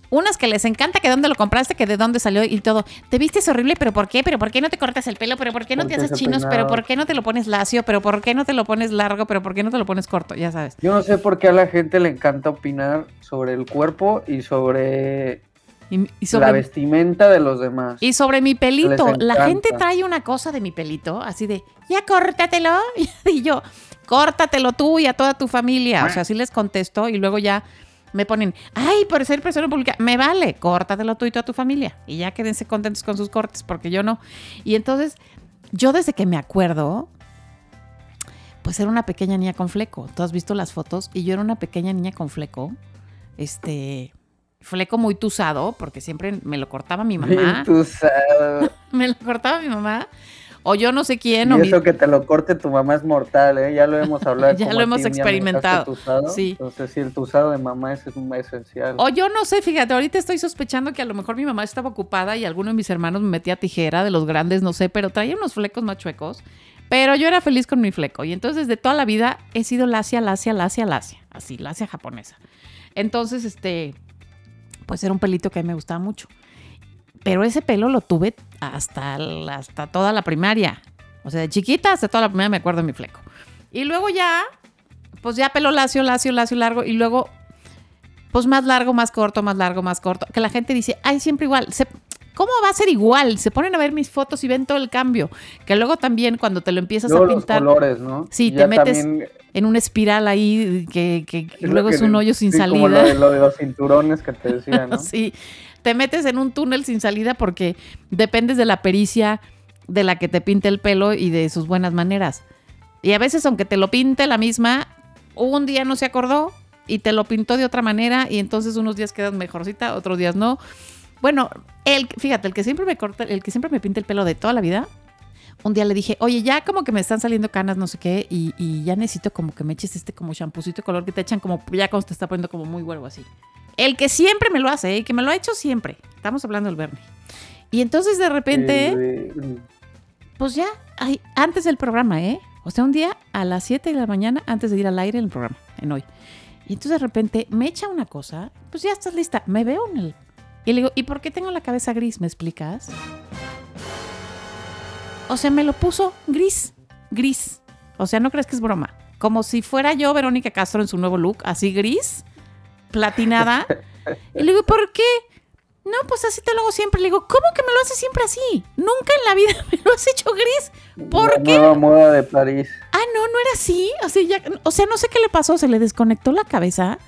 unas que les encanta que dónde lo compraste, que de dónde salió y todo. Te vistes horrible, pero ¿por qué? ¿Pero por qué no te cortas el pelo? ¿Pero por qué no te haces chinos? ¿Pero por qué no te lo pones lacio? ¿Pero por qué no te lo pones largo? ¿Pero por qué no te lo pones corto? Ya sabes. Yo no sé por qué a la gente le encanta opinar sobre el cuerpo y sobre, Y, y la sobre, vestimenta de los demás. y sobre mi pelito. La gente trae una cosa de mi pelito, así de, ya córtatelo. Y yo, córtatelo tú y a toda tu familia. O sea, así les contesto y luego ya me ponen, ay, por ser persona pública, me vale, córtatelo tú y toda tu familia. Y ya quédense contentos con sus cortes, porque yo no. Y entonces, yo desde que me acuerdo, pues era una pequeña niña con fleco. Tú has visto las fotos y yo era una pequeña niña con fleco. Este, fleco muy tusado, porque siempre me lo cortaba mi mamá. Tú sabes. me lo cortaba mi mamá. O yo no sé quién. o Y mi- eso que te lo corte tu mamá es mortal, ¿eh? Ya lo hemos hablado. Ya lo hemos experimentado. tusado. Sí. Entonces, sí, el tusado de mamá es, es esencial. O yo no sé, fíjate, ahorita estoy sospechando que a lo mejor mi mamá estaba ocupada y alguno de mis hermanos me metía tijera de los grandes, no sé, pero traía unos flecos más chuecos. Pero yo era feliz con mi fleco. Y entonces de toda la vida he sido lacia, lacia, lacia, lacia. Así, lacia japonesa. Entonces, este, pues era un pelito que a mí me gustaba mucho. Pero ese pelo lo tuve hasta, hasta toda la primaria. O sea, de chiquita hasta toda la primaria me acuerdo de mi fleco. Y luego ya, pues ya pelo lacio, lacio, lacio, largo. Y luego, pues más largo, más corto, más largo, más corto. Que la gente dice, ay, siempre igual. Se, ¿Cómo va a ser igual? Se ponen a ver mis fotos y ven todo el cambio. Que luego también cuando te lo empiezas Luego a los pintar. colores, ¿no? Sí, Ya te metes también en una espiral ahí que, luego que- es un hoyo sin sí, como salida. Lo de, lo de los cinturones que te decía, ¿no? Sí, te metes en un túnel sin salida porque dependes de la pericia de la que te pinte el pelo y de sus buenas maneras. Y a veces, aunque te lo pinte la misma, un día no se acordó y te lo pintó de otra manera y entonces unos días quedas mejorcita, otros días no. Bueno, el, fíjate, el que siempre me corta, el que siempre me pinta el pelo de toda la vida, un día le dije, oye, ya como que me están saliendo canas, no sé qué, y, ya necesito como que me eches este como champucito de color que te echan como, ya cuando te está poniendo como muy huevo así. El que siempre me lo hace, el que me lo ha hecho siempre. Estamos hablando del Bernie. Y entonces de repente, Eh, pues ya, ay, antes del programa, ¿eh? O sea, un día a las 7 de la mañana, antes de ir al aire en el programa, en hoy. Y entonces de repente me echa una cosa, pues ya estás lista, me veo en el... Y le digo, ¿y por qué tengo la cabeza gris? ¿Me explicas? O sea, me lo puso gris, gris. O sea, no crees que es broma. Como si fuera yo, Verónica Castro, en su nuevo look, así gris, platinada. Y le digo, ¿por qué? No, pues así te lo hago siempre. Le digo, ¿cómo que me lo haces siempre así? Nunca en la vida me lo has hecho gris. ¿Por la qué? nueva moda de París. Ah, no, no era así. O sea, ya- o sea, no sé qué le pasó. Se le desconectó la cabeza.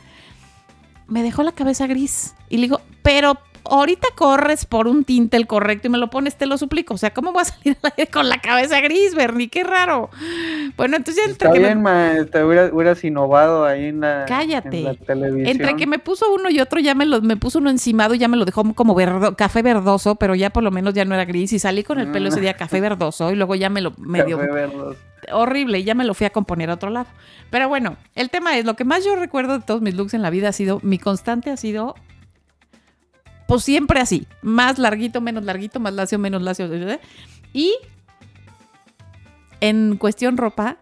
Me dejó la cabeza gris. Y le digo, pero ahorita corres por un tinte el correcto y me lo pones, te lo suplico. O sea, ¿cómo voy a salir al aire con la cabeza gris, Bernie? Qué raro. Bueno, entonces entre Está que me- ma, te hubieras innovado ahí en la, Cállate. en la televisión. Entre que me puso uno y otro, ya me lo, me puso uno encimado y ya me lo dejó como verdo- café verdoso, pero ya por lo menos ya no era gris. Y salí con el pelo ese día café verdoso y luego ya me lo medio Café verdoso. horrible y ya me lo fui a componer a otro lado. Pero bueno, el tema es, lo que más yo recuerdo de todos mis looks en la vida ha sido, mi constante ha sido, pues siempre así, más larguito, menos larguito, más lacio, menos lacio. Y en cuestión ropa,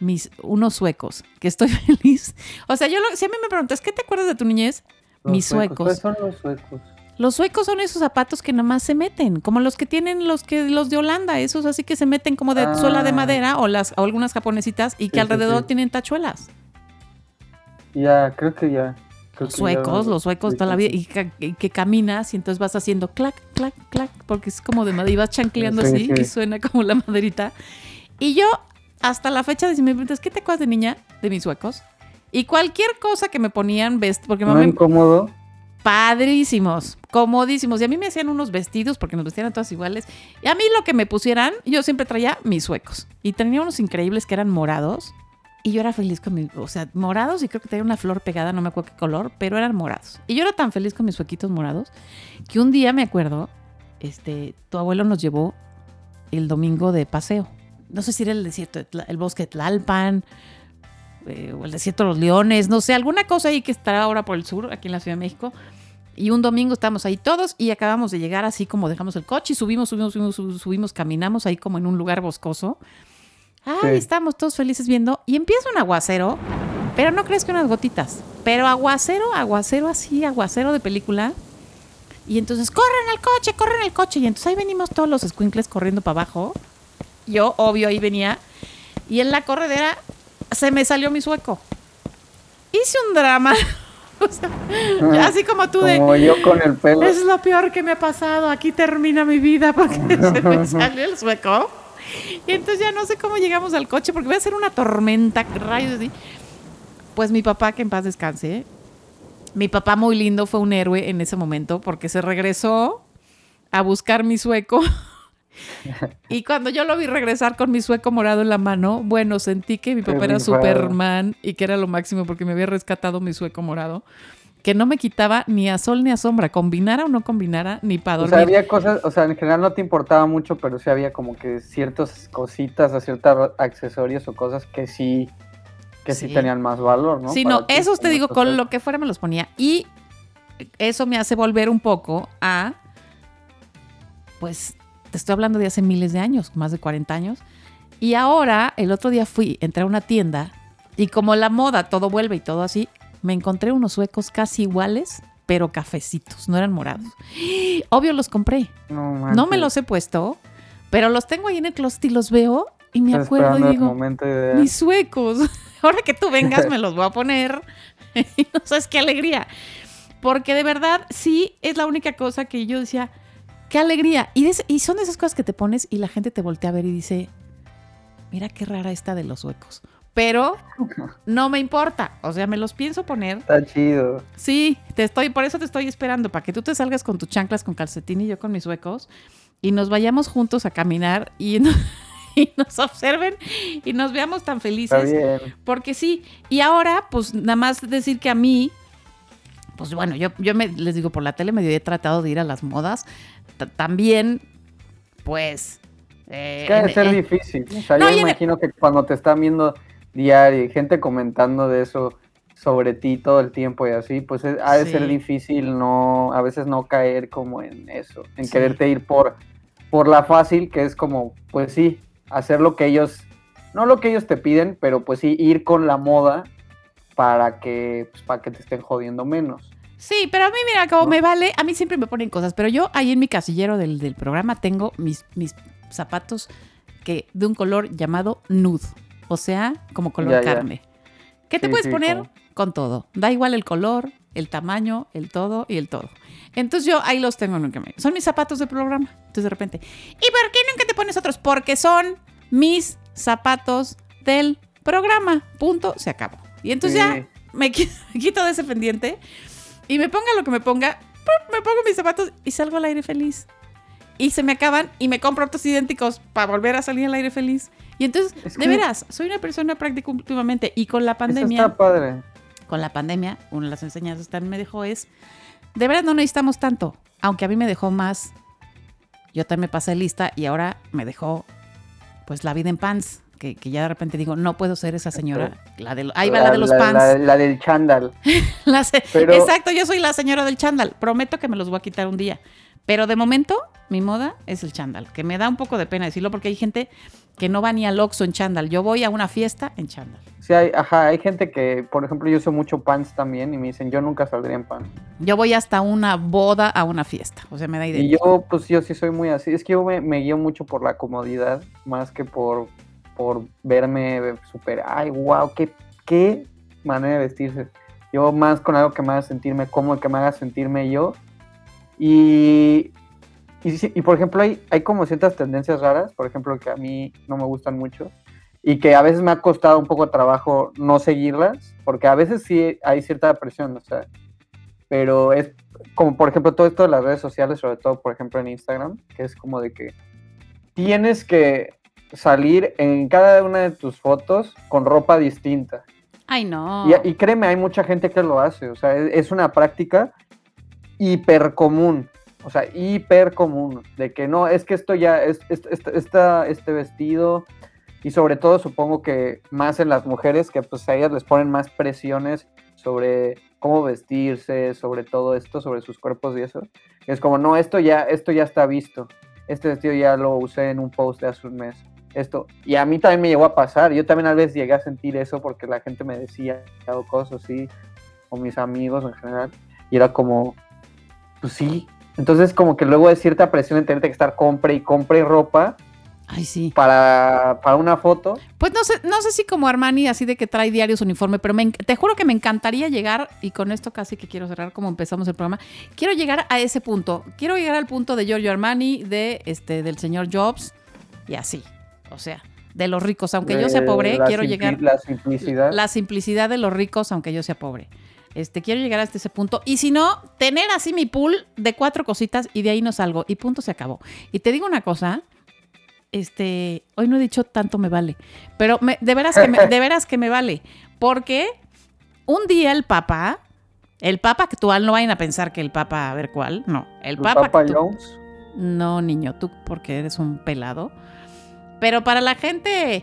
mis unos suecos, que estoy feliz. O sea, yo lo- si a mí me preguntas, ¿qué te acuerdas de tu niñez? Los Mis suecos. suecos. ¿Cuáles son los suecos? Los suecos son esos zapatos que nada más se meten, como los que tienen los que los de Holanda, esos así que se meten como de Ah. suela de madera o las o algunas japonesitas y que Sí, alrededor sí. tienen tachuelas. Ya, creo que ya. Creo Los que suecos, ya- los suecos toda la vida y que, y que caminas y entonces vas haciendo clac, clac, clac, porque es como de madera y vas chancleando Sí, así sí. y suena como la maderita. Y yo hasta la fecha de si me preguntas, ¿qué te acuerdas de niña de mis suecos? Y cualquier cosa que me ponían, vest porque ¿No mamá incómodo? padrísimos, comodísimos. Y a mí me hacían unos vestidos porque nos vestían a todas iguales. Y a mí lo que me pusieran, yo siempre traía mis suecos. Y tenía unos increíbles que eran morados. Y yo era feliz con mis, o sea, morados y creo que tenía una flor pegada, no me acuerdo qué color, pero eran morados. Y yo era tan feliz con mis suequitos morados que un día me acuerdo, este, tu abuelo nos llevó el domingo de paseo. No sé si era el desierto, el bosque de Tlalpan, eh, o el desierto de los leones, no sé, alguna cosa ahí que estará ahora por el sur, aquí en la Ciudad de México. Y un domingo estábamos ahí todos y acabamos de llegar así como dejamos el coche y subimos, subimos, subimos, subimos, subimos, caminamos ahí como en un lugar boscoso. Ay, Sí. estábamos todos felices viendo y empieza un aguacero, pero no crees que unas gotitas, pero aguacero, aguacero así, aguacero de película. Y entonces, corren al coche, corren al coche. Y entonces ahí venimos todos los squinkles corriendo para abajo. Yo, obvio, ahí venía. Y en la corredera se me salió mi sueco. Hice un drama. O sea, así como tú de... Como yo con el pelo. Es lo peor que me ha pasado. Aquí termina mi vida porque se me salió el sueco. Y entonces ya no sé cómo llegamos al coche porque voy a hacer una tormenta, rayos así. Pues mi papá, que en paz descanse, mi papá muy lindo fue un héroe en ese momento porque se regresó a buscar mi sueco. Y cuando yo lo vi regresar con mi sueco morado en la mano, bueno, sentí que mi papá era. Superman y que era lo máximo porque me había rescatado mi sueco morado, que no me quitaba ni a sol ni a sombra, combinara o no combinara, ni para O dormir. sea, había cosas, o sea, en general no te importaba mucho, pero sí había como que ciertas cositas, o ciertos accesorios o cosas que sí, que sí, Sí. tenían más valor, ¿no? Sí, Para no, ti, esos te digo, con lo que fuera me los ponía. Y eso me hace volver un poco a, pues, te estoy hablando de hace miles de años, más de 40 años, Y ahora, el otro día fui, entré a una tienda y como la moda, todo vuelve y todo así, me encontré unos suecos casi iguales, pero cafecitos, no eran morados. Obvio los compré. No, No me los he puesto, pero los tengo ahí en el closet y los veo y me Estás acuerdo y digo, mis suecos. Ahora que tú vengas me los voy a poner. Y no sabes qué alegría. Porque de verdad sí es la única cosa que yo decía, qué alegría. Y, son de esas cosas que te pones y la gente te voltea a ver y dice, mira qué rara esta de los suecos. Pero no me importa. O sea, me los pienso poner. Está chido. Sí, te estoy, por eso te estoy esperando, para que tú te salgas con tus chanclas con calcetín y yo con mis huecos y nos vayamos juntos a caminar y, no- y nos observen y nos veamos tan felices. Porque sí, y ahora, pues nada más decir que a mí, pues bueno, yo, yo me, les digo, por la tele medio he tratado de ir a las modas. Ta- También, pues... eh, que debe en- ser eh, difícil. O sea, No, yo me imagino que cuando te están viendo diario y gente comentando de eso sobre ti todo el tiempo y así, pues es- ha de ser difícil no, a veces no caer como en eso, en Sí. quererte ir por, por la fácil, que es como, pues sí, hacer lo que ellos, no lo que ellos te piden, pero pues sí, ir con la moda para que, pues, para que te estén jodiendo menos. Sí, pero a mí, mira, como ¿No? me vale, a mí siempre me ponen cosas, pero yo ahí en mi casillero del, del programa tengo mis, mis zapatos que de un color llamado nude, o sea, como color Ya, ya. carne. ¿Qué te Sí, puedes sí, poner? como- Con todo. Da igual el color, el tamaño, el todo y el todo. Entonces yo ahí los tengo nunca me. Son mis zapatos de programa. Entonces de repente, ¿y por qué nunca te pones otros? Porque son mis zapatos del programa. Punto, se acabó. Y entonces Sí. ya me quito de ese pendiente y me ponga lo que me ponga, me pongo mis zapatos y salgo al aire feliz. Y se me acaban y me compro otros idénticos para volver a salir al aire feliz. Y entonces, Es de que- veras, soy una persona práctica últimamente y con la Eso pandemia, está padre. con la pandemia, una de las enseñanzas que me dejó es, de veras no necesitamos tanto, aunque a mí me dejó más, yo también me pasé lista y ahora me dejó pues la vida en pants, que, que ya de repente digo, no puedo ser esa señora, la de, ahí va la, de los pants. La, la del chándal. La se- Pero- Exacto, yo soy la señora del chándal. Prometo que me los voy a quitar un día. Pero de momento, mi moda es el chándal, que me da un poco de pena decirlo porque hay gente que no va ni al Oxxo en chándal. Yo voy a una fiesta en chándal. Sí, hay, ajá, hay gente que, por ejemplo, yo uso mucho pants también y me dicen, yo nunca saldría en pants. Yo voy hasta una boda a una fiesta. O sea, me da idea. Y yo, pues yo sí soy muy así. Es que yo me, me guío mucho por la comodidad, más que por, por verme súper, ay, wow, qué, qué manera de vestirse. Yo más con algo que me haga sentirme cómodo, que me haga sentirme yo. Y, y, y, por ejemplo, hay, hay como ciertas tendencias raras, por ejemplo, que a mí no me gustan mucho. Y que a veces me ha costado un poco de trabajo no seguirlas, porque a veces sí hay cierta presión, o sea, pero es como por ejemplo todo esto de las redes sociales, sobre todo por ejemplo en Instagram, que es como de que tienes que salir en cada una de tus fotos con ropa distinta. Ay, no. Y, y créeme, hay mucha gente que lo hace, o sea, es, es una práctica hiper común, o sea, hiper común, de que no, es que esto ya, es, es- es- esta- este vestido, y sobre todo supongo que más en las mujeres, que pues a ellas les ponen más presiones sobre cómo vestirse, sobre todo esto, sobre sus cuerpos y eso. Es como, no, esto ya, esto ya está visto. Este vestido ya lo usé en un post de hace un mes. Esto. Y a mí también me llegó a pasar. Yo también a veces llegué a sentir eso porque la gente me decía o cosas así, o mis amigos en general. Y era como, pues sí. Entonces como que luego es cierta presión en tener que estar compre y compre ropa Ay, sí. para, para una foto. Pues no sé, no sé si como Armani, así de que trae diarios uniforme, pero me te juro que me encantaría llegar, y con esto casi que quiero cerrar como empezamos el programa, quiero llegar a ese punto. Quiero llegar al punto de Giorgio Armani, de este, del señor Jobs, y así. O sea, de los ricos. Aunque yo sea pobre, quiero llegar. La simplicidad. La simplicidad de los ricos, aunque yo sea pobre. Este, quiero llegar hasta ese punto. Y si no, tener así mi pool de cuatro cositas y de ahí no salgo. Y punto, se acabó. Y te digo una cosa. Este, hoy no he dicho tanto me vale. Pero me- de, veras que me, de veras que me vale. Porque un día el Papa, el Papa actual, no vayan a pensar que el Papa, a ver cuál. No, el ¿El Papa. Papa Jones. no, niño, tú porque eres un pelado. Pero para la gente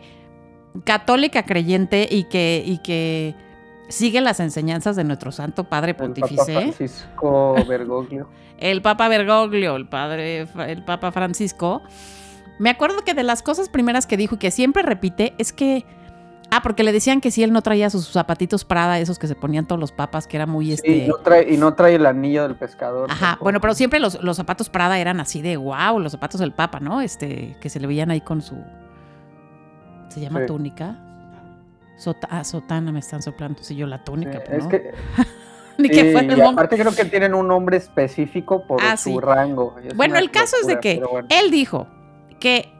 católica creyente y que, y que sigue las enseñanzas de nuestro Santo Padre El Papa Pontífice, Francisco Bergoglio. el Papa Bergoglio, el padre, el Papa Francisco, Me acuerdo que de las cosas primeras que dijo y que siempre repite es que. Ah, porque le decían que si él no traía sus zapatitos Prada, esos que se ponían todos los papas, que era muy Sí, este. y, no trae, y no trae el anillo del pescador. Ajá, tampoco. bueno, pero siempre los, los zapatos Prada eran así de wow, los zapatos del Papa, ¿no? Este, que se le veían ahí con su. ¿Se llama Sí. túnica? Sota- ah, sotana me están soplando. Sí, yo la túnica, pues, es ¿no? que, Ni que fuera el aparte creo que tienen un nombre específico por Ah, su rango. es Bueno, el caso es de que pero bueno. él dijo que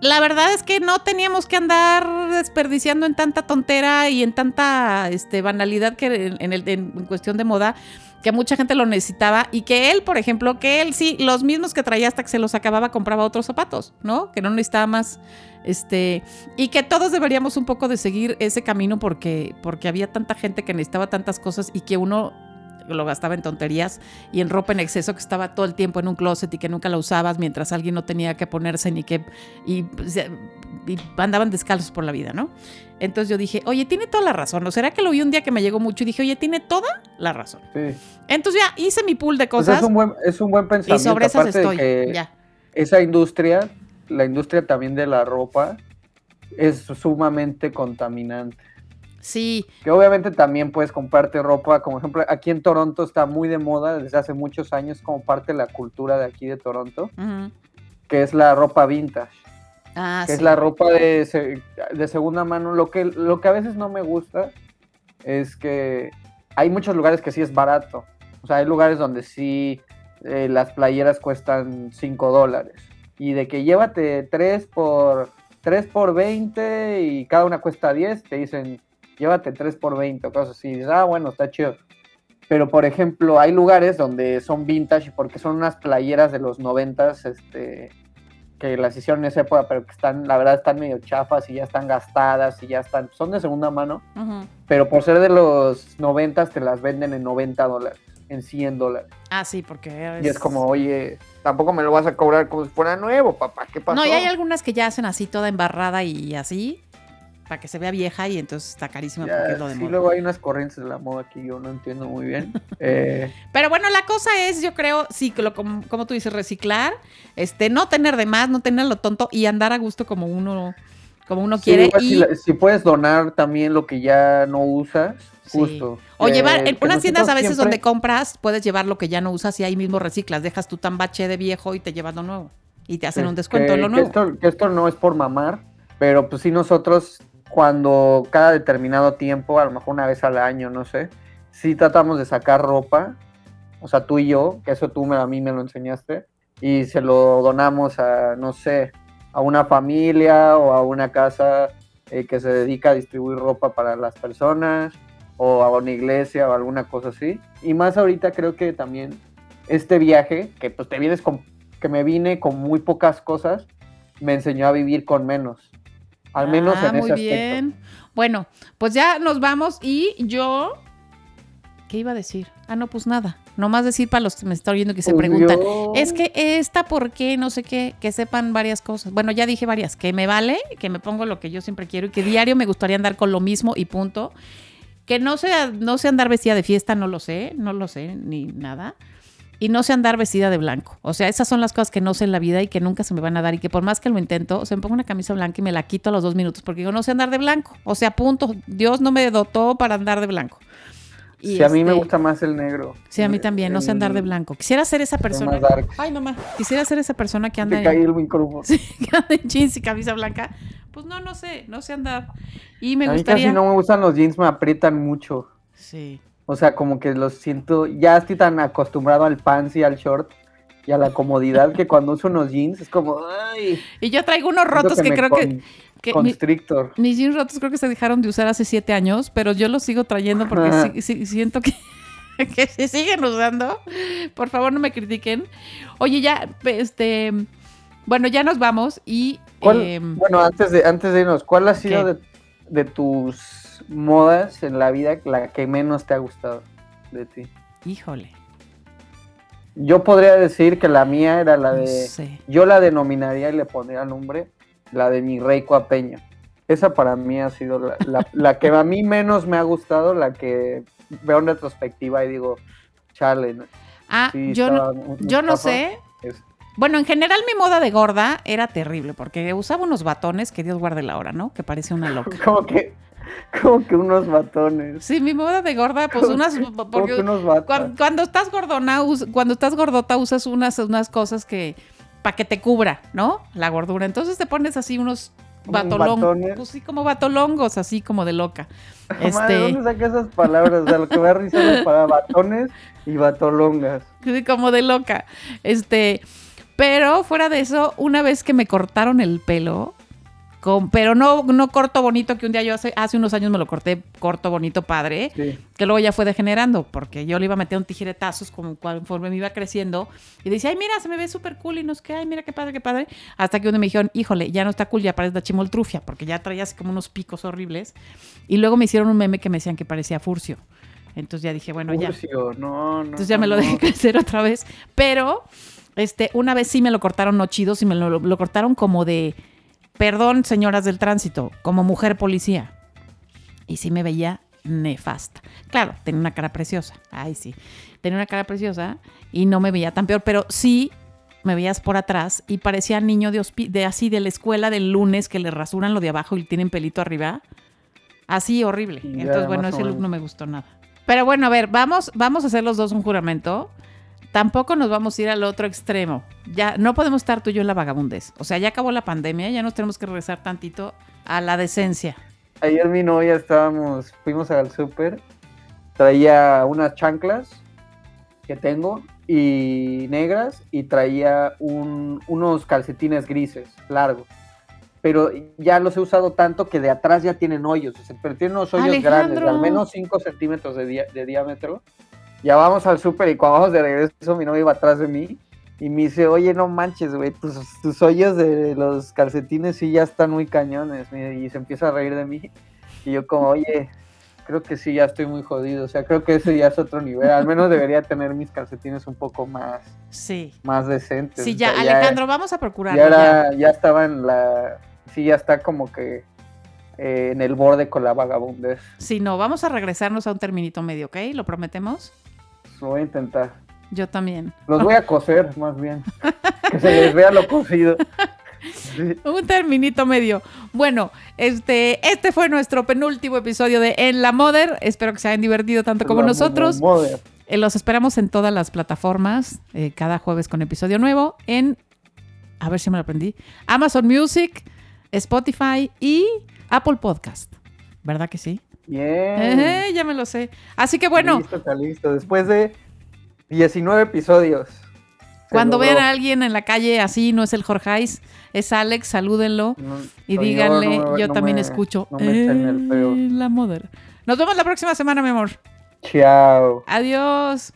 la verdad es que no teníamos que andar desperdiciando en tanta tontera y en tanta este, banalidad que en, en cuestión de moda, que mucha gente lo necesitaba y que él, por ejemplo, que él sí, los mismos que traía hasta que se los acababa, compraba otros zapatos, ¿no? Que no necesitaba más, este, y que todos deberíamos un poco de seguir ese camino porque, porque había tanta gente que necesitaba tantas cosas y que uno lo gastaba en tonterías y en ropa en exceso que estaba todo el tiempo en un closet y que nunca la usabas mientras alguien no tenía que ponerse ni que y, pues, y andaban descalzos por la vida, ¿no? Entonces yo dije, oye, tiene toda la razón. ¿O será que lo vi un día que me llegó mucho y dije, oye, tiene toda la razón? Sí. Entonces ya hice mi pool de Pues cosas es un buen, es un buen y pensamiento. sobre esas aparte estoy. que Ya. esa industria, la industria también de la ropa, es sumamente contaminante. Sí, Que obviamente también puedes comprarte ropa, como ejemplo, aquí en Toronto está muy de moda desde hace muchos años como parte de la cultura de aquí de Toronto, que es la ropa vintage, Ah, que sí. es la ropa de, de segunda mano. Lo que, lo que a veces no me gusta es que hay muchos lugares que sí es barato. O sea, hay lugares donde sí eh, las playeras cuestan 5 dólares. Y de que llévate 3 por, 3 por 20 y cada una cuesta 10, te dicen llévate 3 por 20 o cosas así. Y dices, ah, bueno, está chido. Pero, por ejemplo, hay lugares donde son vintage porque son unas playeras de los 90 este, que las hicieron en esa época, pero que están, la verdad, están medio chafas y ya están gastadas y ya están, son de segunda mano, Ujú. pero por ser de los 90 te las venden en 90 dólares, en 100 dólares. Ah, sí, porque Y es como, oye, tampoco me lo vas a cobrar como si fuera nuevo, papá, ¿qué pasó? No, y hay algunas que ya hacen así toda embarrada y así, para que se vea vieja y entonces está carísima Ya, porque es lo de sí, moda. luego hay unas corrientes de la moda que yo no entiendo muy bien. Eh, Pero bueno, la cosa es, yo creo, sí, que lo, como, como tú dices, reciclar, este, no tener de más, no tener lo tonto y andar a gusto como uno, como uno sí, quiere. igual y, si, la- si puedes donar también lo que ya no usas, Sí. justo. o Eh, llevar, en que unas tiendas a veces siempre- donde compras, puedes llevar lo que ya no usas y ahí mismo reciclas, dejas tu tambache de viejo y te llevas lo nuevo. Y te hacen un descuento que, de lo que nuevo. esto, que esto no es por mamar, pero pues sí nosotros cuando cada determinado tiempo, a lo mejor una vez al año, no sé, sí tratamos de sacar ropa, o sea, tú y yo, que eso tú me, a mí me lo enseñaste, y se lo donamos a, no sé, a una familia o a una casa eh, que se dedica a distribuir ropa para las personas, o a una iglesia o alguna cosa así. Y más ahorita creo que también este viaje, que pues te vienes con, que me vine con muy pocas cosas, me enseñó a vivir con menos. Al menos ah, en muy ese aspecto. bien. Bueno, pues ya nos vamos y yo. ¿Qué iba a decir? Ah, no, pues nada. Nomás decir para los que me están oyendo que se preguntan. Es que esta, ¿por qué? No sé qué, que sepan varias cosas. Bueno, ya dije varias, que me vale, que me pongo lo que yo siempre quiero y que diario me gustaría andar con lo mismo y punto. Que no sea, no sé andar vestida de fiesta, no lo sé, no lo sé, ni nada. Y no sé andar vestida de blanco. O sea, esas son las cosas que no sé en la vida y que nunca se me van a dar. Y que por más que lo intento, o sea, me pongo una camisa blanca y me la quito a los dos minutos porque yo no sé andar de blanco. O sea, punto. Dios no me dotó para andar de blanco. Y Sí, a mí me este, gusta más el negro. Sí, a mí también, no sé andar de blanco. Quisiera ser esa persona. más. Ay, mamá. Quisiera ser esa persona que anda Te en, caí el. Sí, que anda en jeans y camisa blanca. Pues no, no sé, no sé andar. Y me a mí gustaría. casi no me gustan los jeans, me aprietan mucho. Sí. O sea, como que los siento, ya estoy tan acostumbrado al pants y al short y a la comodidad que cuando uso unos jeans es como, ay, Y yo traigo unos rotos que, creo con- que. que mi- constrictor. mis jeans rotos creo que se dejaron de usar hace siete años, pero yo los sigo trayendo porque siento que, que se siguen usando. Por favor, no me critiquen. Oye, ya, este. Bueno, ya nos vamos y. ¿Cuál- em, bueno, antes de, antes de irnos, ¿cuál ha sido de, de tus modas en la vida la que menos te ha gustado de ti? híjole. Yo podría decir que la mía era la No de, sé. yo la denominaría y le pondría nombre, la de mi rey coapeño. Esa para mí ha sido la, la- la que a mí menos me ha gustado, la que veo en retrospectiva y digo, chale, ¿no? Ah, Sí, yo no, estaba muy- muy yo no sé. Es- Bueno, en general mi moda de gorda era terrible porque usaba unos batones, que Dios guarde la hora, ¿no? Que parecía una loca. Como que, como que unos batones. Sí, mi moda de gorda, pues unas... Porque que unos batas. cuan- cuando, estás gordona, cuando estás gordota usas unas, unas cosas que... para que te cubra, ¿no? La gordura. Entonces te pones así unos batolongos. Pues sí, como batolongos, así como de loca. Madre, Este, ¿dónde saca esas palabras? O sea, lo que me da risa es para batones y batolongas. Sí, como de loca. Este, pero fuera de eso, una vez que me cortaron el pelo, con, pero no, no corto bonito, que un día yo hace, hace unos años me lo corté corto, bonito, padre, Sí. que luego ya fue degenerando, porque yo le iba a meter un tijeretazos como conforme me iba creciendo, y decía, ay, mira, se me ve súper cool, y no es que, ay, mira qué padre, qué padre, hasta que uno me dijeron, híjole, ya no está cool, ya parece la chimoltrufia, porque ya traía así como unos picos horribles, y luego me hicieron un meme que me decían que parecía furcio. Entonces ya dije, bueno, ya. Furcio, no, no. Entonces ya me lo no. dejé crecer otra vez. Pero, este, una vez sí me lo cortaron no chido, sí me lo, lo cortaron como de, perdón, señoras del tránsito, como mujer policía. Y sí me veía nefasta. Claro, tenía una cara preciosa. Ay, sí. Tenía una cara preciosa y no me veía tan peor, pero sí me veías por atrás y parecía niño de, de así de la escuela del lunes que le rasuran lo de abajo y tienen pelito arriba. Así horrible. Ya, Entonces, bueno, ese look no me gustó nada. Pero bueno, a ver, vamos, vamos a hacer los dos un juramento. Tampoco nos vamos a ir al otro extremo. Ya no podemos estar tú y yo en la vagabundez. O sea, ya acabó la pandemia, ya nos tenemos que regresar tantito a la decencia. Ayer mi novia estábamos, fuimos al súper, traía unas chanclas que tengo y negras y traía un- unos calcetines grises largos. Pero ya los he usado tanto que de atrás ya tienen hoyos, pero tienen unos hoyos grandes, al menos 5 centímetros de, de diámetro. Ya vamos al súper y cuando vamos de regreso mi novia iba atrás de mí y me dice, oye, no manches, güey, tus, tus hoyos de los calcetines sí ya están muy cañones. Y se empieza a reír de mí. Y yo como, oye, creo que sí, ya estoy muy jodido. O sea, creo que ese ya es otro nivel. Al menos debería tener mis calcetines un poco más, Sí. más decentes. Sí, O ya, sea, Alejandro, vamos a procurar. Ya, era- ya estaba en la... Sí, ya está como que eh, en el borde con la vagabundez. Sí, no, vamos a regresarnos a un terminito medio, ¿ok? ¿Lo prometemos? Lo voy a intentar. Yo también. Los voy a coser, más bien. Que se les vea lo cocido. Sí. Un terminito medio. Bueno, este, este fue nuestro penúltimo episodio de En la Mother. Espero que se hayan divertido tanto como La nosotros. Eh, los esperamos en todas las plataformas, eh, cada jueves con episodio nuevo, en, a ver si me lo aprendí, Amazon Music, Spotify y Apple Podcast. ¿Verdad que sí? Bien. Eh, ya me lo sé. Así que bueno, Listo, está listo. Después de 19 episodios. cuando logró. vean a alguien en la calle así, no es el Jorgeis, es Alex, salúdenlo No, y díganle, no me- yo no también me- escucho No me el feo. la mother. Nos vemos la próxima semana, mi amor. Chao. Adiós.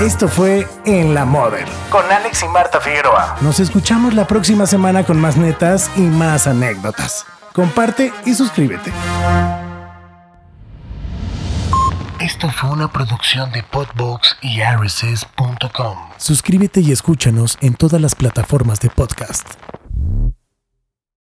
Esto fue En la Mother con Alex y Marta Figueroa. Nos escuchamos la próxima semana con más netas y más anécdotas. Comparte y suscríbete. Esto fue una producción de Podbox y RSS.com. Suscríbete y escúchanos en todas las plataformas de podcast.